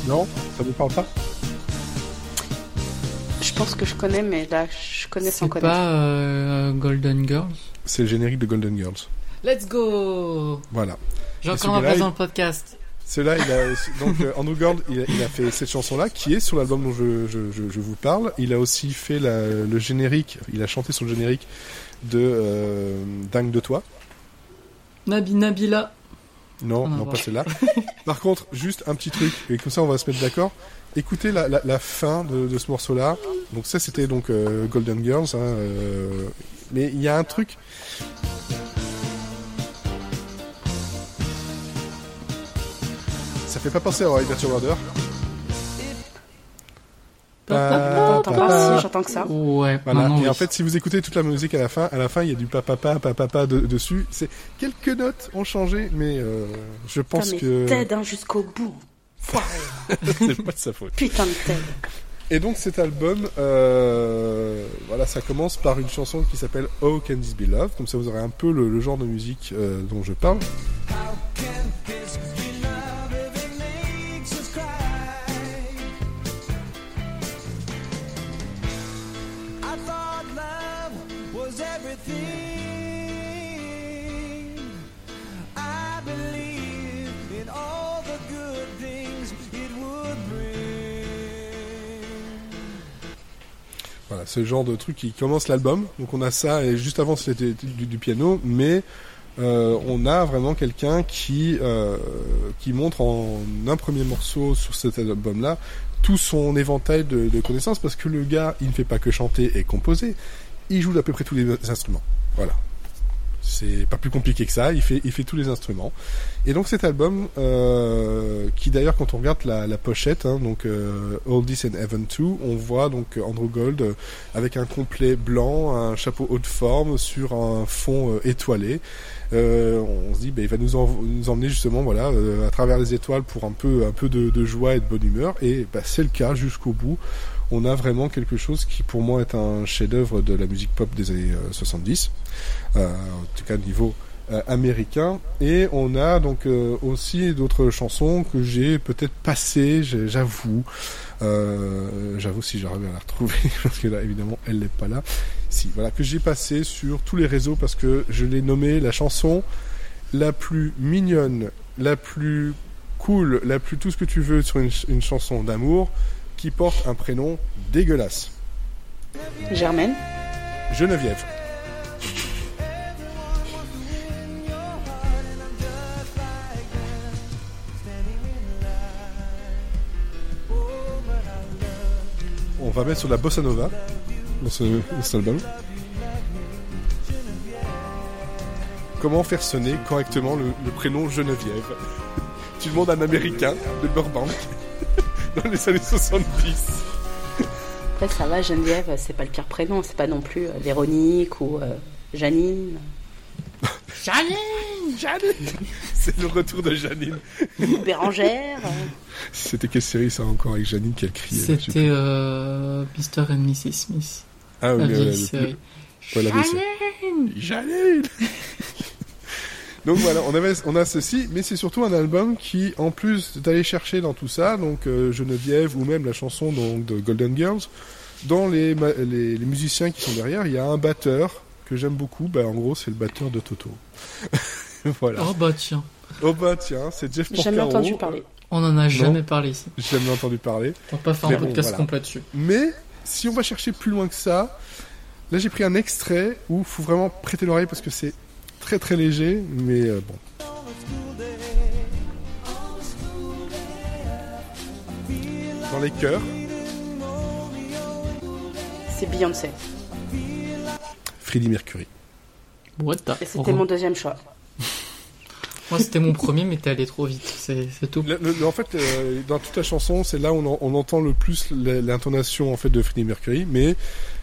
non, ça vous parle pas? Pense que je connais, mais là, je connais sans C'est connaître. pas euh, Golden Girls? C'est le générique de Golden Girls. Let's go Voilà. Et encore place il- dans le podcast. Celui-là, il a (laughs) donc euh, Andrew Gold, il a, il a fait cette chanson-là qui est sur l'album dont je, je, je, je vous parle. Il a aussi fait la- le générique, il a chanté sur le générique de euh, Dingue de toi. Nabi Nabila. Non, On va non voir. pas celle-là. (laughs) Par contre, juste un petit truc, et comme ça on va se mettre d'accord. Écoutez la, la, la fin de, de ce morceau-là. Donc ça c'était donc euh, Golden Girls. hein, euh, mais il y a un truc. Ça fait pas penser à. T'entends pas Si, j'entends que ça. Ouais, Voilà. Et oui. en fait, si vous écoutez toute la musique à la fin, à la fin, il y a du papapa, papapa de, dessus. C'est quelques notes ont changé, mais euh, je pense Putain, que Ted, hein, jusqu'au bout. C'est pas de sa faute. Putain de Ted. Et donc cet album, euh, voilà, ça commence par une chanson qui s'appelle Oh Can This Be Love, comme ça vous aurez un peu le, le genre de musique euh, dont je parle. I Voilà, c'est le genre de truc qui commence l'album. Donc on a ça, et juste avant c'était du, piano, mais euh, on a vraiment quelqu'un qui euh, qui montre en un premier morceau sur cet album-là tout son éventail de, de connaissances parce que le gars, il ne fait pas que chanter et composer, il joue d'à peu près tous les instruments. Voilà. C'est pas plus compliqué que ça, il fait, il fait tous les instruments. Et donc cet album, euh, qui d'ailleurs quand on regarde la, la pochette, hein, donc euh, All This and Heaven 2, on voit donc Andrew Gold euh, avec un complet blanc, un chapeau haute forme sur un fond euh, étoilé. Euh, on se dit, ben, il va nous, en- nous emmener justement, voilà, euh, à travers les étoiles pour un peu, un peu de, de joie et de bonne humeur. Et ben, c'est le cas jusqu'au bout. On a vraiment quelque chose qui, pour moi, est un chef-d'œuvre de la musique pop des années euh, 70, euh, en tout cas au niveau euh, américain. Et on a donc euh, aussi d'autres chansons que j'ai peut-être passées, j'avoue. Euh, j'avoue si j'arrive à la retrouver, (laughs) parce que là, évidemment, elle n'est pas là. Si, voilà, que j'ai passé sur tous les réseaux parce que je l'ai nommé la chanson la plus mignonne, la plus cool, la plus tout ce que tu veux sur une chanson d'amour qui porte un prénom dégueulasse. Germaine. Geneviève. Va mettre sur la bossa nova dans, ce, dans cet album. Comment faire sonner correctement le, le prénom Geneviève? Tu demandes à un américain de Burbank (laughs) dans les années 70. Après, ça va, Geneviève, c'est pas le pire prénom, c'est pas non plus euh, Véronique ou euh, Janine. Janine Janine (laughs) C'est le retour de Janine. (laughs) Bérangère. C'était quelle série ça encore avec Janine qui a crié là, je sais C'était euh, Mr. and Mrs. Smith. Ah oui, La le- vieille le- série. Janine Janine (laughs) Donc voilà, on, avait, on a ceci, mais c'est surtout un album qui, en plus d'aller chercher dans tout ça, donc euh, Geneviève ou même la chanson donc, de Golden Girls, dans les, ma- les, les musiciens qui sont derrière, il y a un batteur que j'aime beaucoup, bah, en gros c'est le batteur de Toto. (laughs) voilà. Oh bah tiens, Oh bah tiens, c'est Jeff J'ai Porcaro. jamais entendu parler. on en a jamais parlé ici. J'ai jamais entendu parler. On va pas faire Mais un bon, podcast voilà. complet dessus. Mais si on va chercher plus loin que ça, là j'ai pris un extrait où il faut vraiment prêter l'oreille parce que c'est très très léger, mais euh, bon. Dans les chœurs, C'est Beyoncé. Freddie Mercury. What the- Et c'était mon deuxième choix. (laughs) Moi c'était mon premier, mais t'es allé trop vite. C'est c'est tout. Le- le- en fait, euh, dans toute la chanson, c'est là où on, en- on entend le plus l'intonation en fait de Freddie Mercury, mais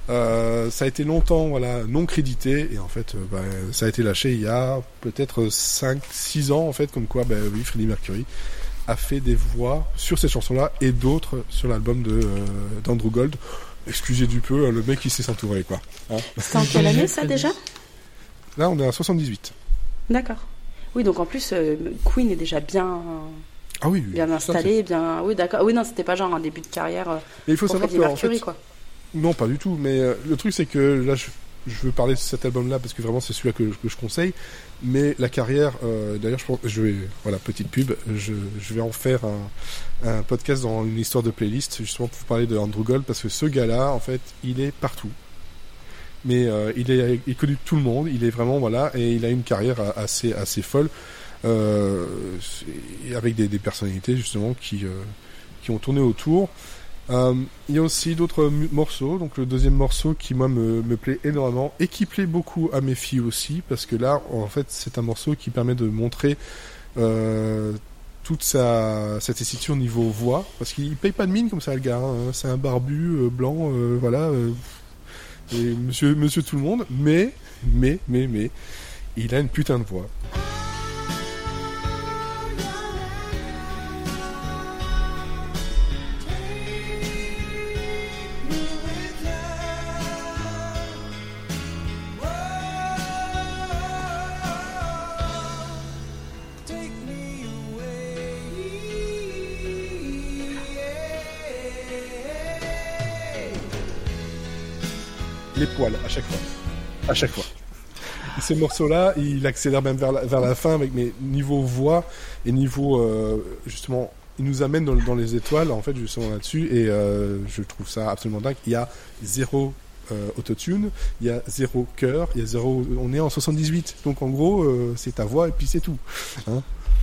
euh, ça a été longtemps voilà non crédité et en fait, euh, bah, ça a été lâché il y a peut-être 5-6 ans en fait, comme quoi, bah, oui, Freddie Mercury a fait des voix sur cette chanson-là et d'autres sur l'album de euh, d'Andrew Gold. Excusez du peu, hein, le mec il sait s'entourer quoi. Hein. C'était en quelle année ça (laughs) déjà Là, on est à 78. D'accord. Oui, donc en plus, euh, Queen est déjà bien, Ah oui, oui, bien ça, installé, bien. Oui, d'accord. Oui, non, c'était pas genre un début de carrière euh, Mais il faut pour savoir que en fait, quoi. Non, pas du tout. Mais euh, le truc, c'est que là, je, je veux parler de cet album-là parce que vraiment, c'est celui-là que, je conseille. Mais la carrière, euh, d'ailleurs, je vais, voilà, petite pub, je, vais en faire un, podcast dans une histoire de playlist, justement pour parler de Andrew Gold, parce que ce gars-là, en fait, il est partout. Mais euh, il, est, il connu tout le monde, il est vraiment, voilà, et il a une carrière assez, assez folle, euh, avec des, des personnalités, justement, qui, qui ont tourné autour. Euh, il y a aussi d'autres morceaux. Donc le deuxième morceau qui moi me, me plaît énormément et qui plaît beaucoup à mes filles aussi parce que là en fait c'est un morceau qui permet de montrer euh, toute sa sa tessiture au niveau voix parce qu'il paye pas de mine comme ça le gars. hein. C'est un barbu euh, blanc, voilà. monsieur monsieur tout le monde. Mais mais mais mais il a une putain de voix. À chaque fois. Et ce morceau-là, il accélère même vers la, vers la fin avec mes niveaux voix et niveau euh, justement, il nous amène dans, dans les étoiles en fait justement là-dessus et euh, je trouve ça absolument dingue. Il y a zéro euh, autotune, il y a zéro chœur, il y a zéro. On est en 78, donc en gros, euh, c'est ta voix et puis c'est tout.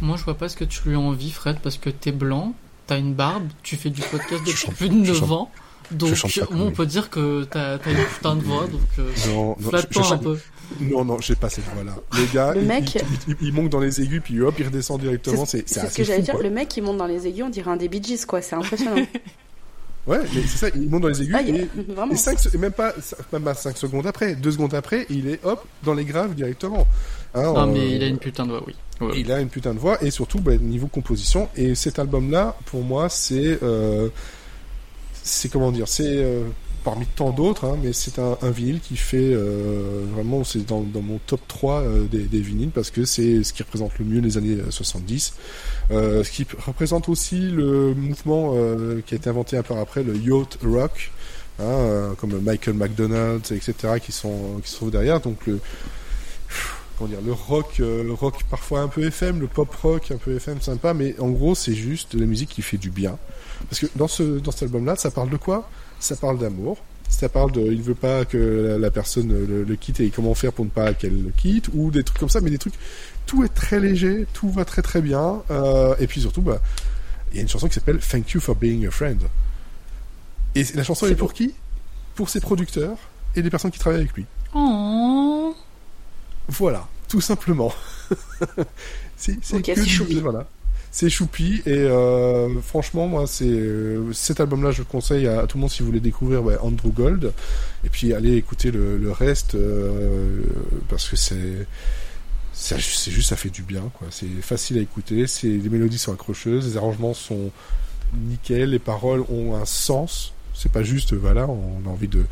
Moi, je vois pas ce que tu lui as envie, Fred, parce que t'es blanc, t'as une barbe, tu fais du podcast depuis plus de je 9 chante- ans. Donc, chante pas on peut dire que t'as une putain de voix, donc euh, Non, non, je- je un peu. non, non, j'ai pas cette voix-là. Le gars, Le il, mec- il, il- il monte dans les aigus, puis hop, il redescend directement. C'est c'est C'est ce que j'allais dire. Le mec qui monte dans les aigus, on dirait un des Bee Gees, quoi. C'est impressionnant. (laughs) Ouais, mais c'est ça, il monte dans les aigus Ah, il et, (laughs) et cinq, même pas, même pas 5 secondes après, 2 secondes après, il est hop, dans les graves directement. Hein, Non, mais il a une putain de voix, oui. Ouais. Il a une putain de voix et surtout bah, niveau composition. Et cet album-là, pour moi, c'est euh, c'est comment dire, c'est euh, parmi tant d'autres, hein, mais c'est un, vinyle qui fait euh, vraiment, c'est dans, mon top 3 euh, des, des vinyles parce que c'est ce qui représente le mieux les années euh, 70. Euh, ce qui représente aussi le mouvement qui a été inventé un peu après, le yacht rock, hein, comme Michael McDonald, etc., qui sont qui se trouvent derrière. Donc le comment dire, le rock, le rock parfois un peu FM, le pop rock un peu FM sympa, mais en gros c'est juste de la musique qui fait du bien. Parce que dans ce dans cet album-là, ça parle de quoi? Ça parle d'amour. Ça parle de, il veut pas que la, la personne le, le quitte et comment faire pour ne pas qu'elle le quitte ou des trucs comme ça, mais des trucs. Tout est très léger, tout va très très bien, euh, et puis surtout, bah, il y a une chanson qui s'appelle Thank You for Being a Friend. Et la chanson est beau. pour qui? Pour ses producteurs et les personnes qui travaillent avec lui. Oh. Voilà, tout simplement. (laughs) c'est c'est Ok, que du-. Voilà. C'est choupi et euh, franchement moi c'est euh, cet album-là je le conseille à, tout le monde si vous voulez découvrir Andrew Gold et puis allez écouter le, reste euh, parce que c'est c'est juste ça fait du bien quoi. C'est facile à écouter, c'est les mélodies sont accrocheuses, les arrangements sont nickel, les paroles ont un sens. C'est pas juste voilà on a envie de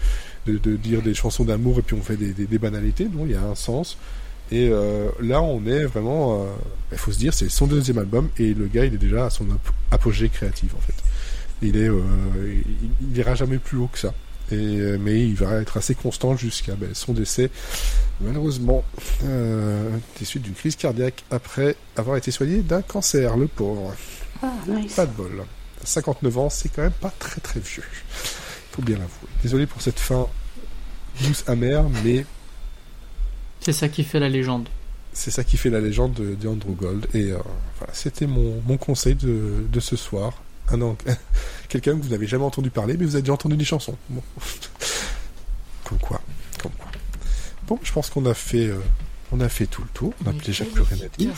de, de dire des chansons d'amour et puis on fait des, des, des banalités. Non, il y a un sens. Et euh, là, on est vraiment. euh, Il faut se dire, c'est son deuxième album et le gars, il est déjà à son ap- apogée créative en fait. Il est, euh, il, il ira jamais plus haut que ça. Et, mais il va être assez constant jusqu'à ben, son décès, malheureusement, des suites d'une crise cardiaque après avoir été soigné d'un cancer, le pauvre. Ah, nice. Pas de bol. 59 ans, c'est quand même pas très très vieux. Faut bien l'avouer. Désolé pour cette fin douce amère, mais C'est ça qui fait la légende. c'est ça qui fait la légende de, de Andrew Gold. Et euh, voilà, c'était mon, mon conseil de, de ce soir. Un an- (laughs) quelqu'un que vous n'avez jamais entendu parler, mais vous avez déjà entendu des chansons. Bon. (laughs) comme quoi, comme quoi. Bon, je pense qu'on a fait, euh, on a fait tout le tour. On n'a déjà plus rien à dire.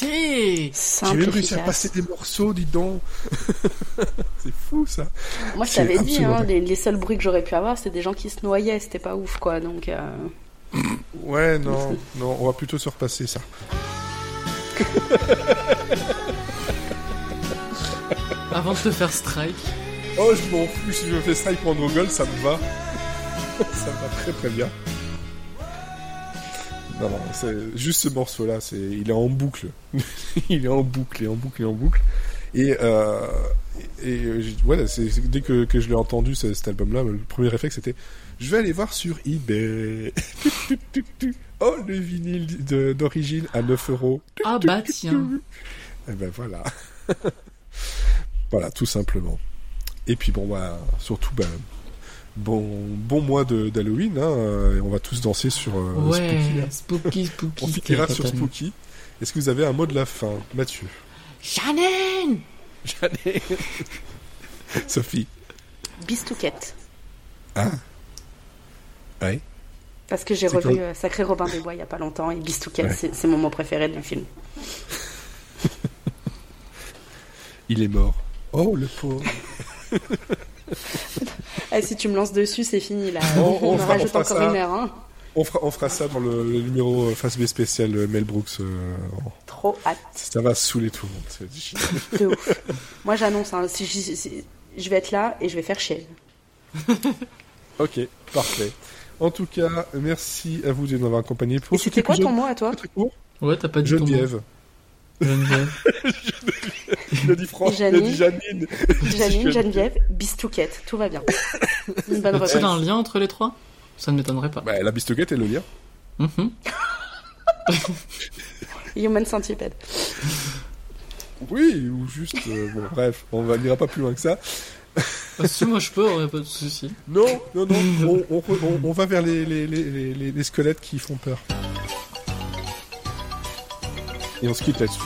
J'ai même réussi à passer des morceaux, dis donc. (laughs) c'est fou ça. Moi, je C'est t'avais dit, hein, les, les seuls bruits que j'aurais pu avoir, c'était des gens qui se noyaient. C'était pas ouf, quoi. Donc, euh, Ouais, non, non, on va plutôt se repasser ça. Avant de te faire strike. Oh, je m'en fous, si je me fais strike pour Gold, ça me va. (laughs) ça me va très très bien. Non, non, c'est juste ce morceau-là, c'est, il est en boucle. (laughs) il est en boucle, et en boucle, et en boucle. Et, euh, et voilà, c'est, dès que, que je l'ai entendu, ce- cet album-là, le premier réflexe c'était, je vais aller voir sur eBay. (laughs) oh, le vinyle d'origine à 9 euros. Ah bah tiens. Et ben voilà. (laughs) voilà, tout simplement. Et puis bon, bah, surtout, bah, bon, bon mois de- d'Halloween, hein, euh, et on va tous danser sur euh, Ouais, Spooky. hein. spooky, spooky. (laughs) On finira sur. Spooky. Est-ce que vous avez un mot de la fin, Mathieu? Shannon J'allais. Sophie. Bistouquette. Parce que j'ai revu euh, Sacré Robin des Bois il y a pas longtemps et Bistouquette, Ouais. c'est- mon moment préféré du film. (laughs) Il est mort. Oh, le pauvre. (laughs) Eh, si tu me lances dessus, c'est fini là. On- On, fera- rajoute on encore ça. une heure. Hein. On fera, on fera ça dans le, le numéro euh, face B spécial euh, Mel Brooks. euh, Trop hâte. ça va saouler tout le monde. c'est- (laughs) De ouf. Moi j'annonce, hein, si, si- si- je vais être là et je vais faire chier. Ok, parfait. En tout cas, merci à vous de nous avoir accompagnés pour Et c'était quoi ton mot à toi très court. Ouais, t'as pas dit ton mot. Geneviève. Geneviève. (laughs) A dit France, il a Janine. Janine. (laughs) Geneviève, Bistouquette, tout va bien. (laughs) Une bonne C'est revanche. un lien entre les trois? Ça ne m'étonnerait pas. Bah, la bistoquette et le lien. Mhm. Human Centipede. Oui, ou juste. euh, bon, bref, on n'ira pas plus loin que ça. Ah, si moi je peux, y a pas de souci. Non, non, non, (laughs) on, on, on- on va vers les- les squelettes qui font peur. Et on se quitte là-dessus.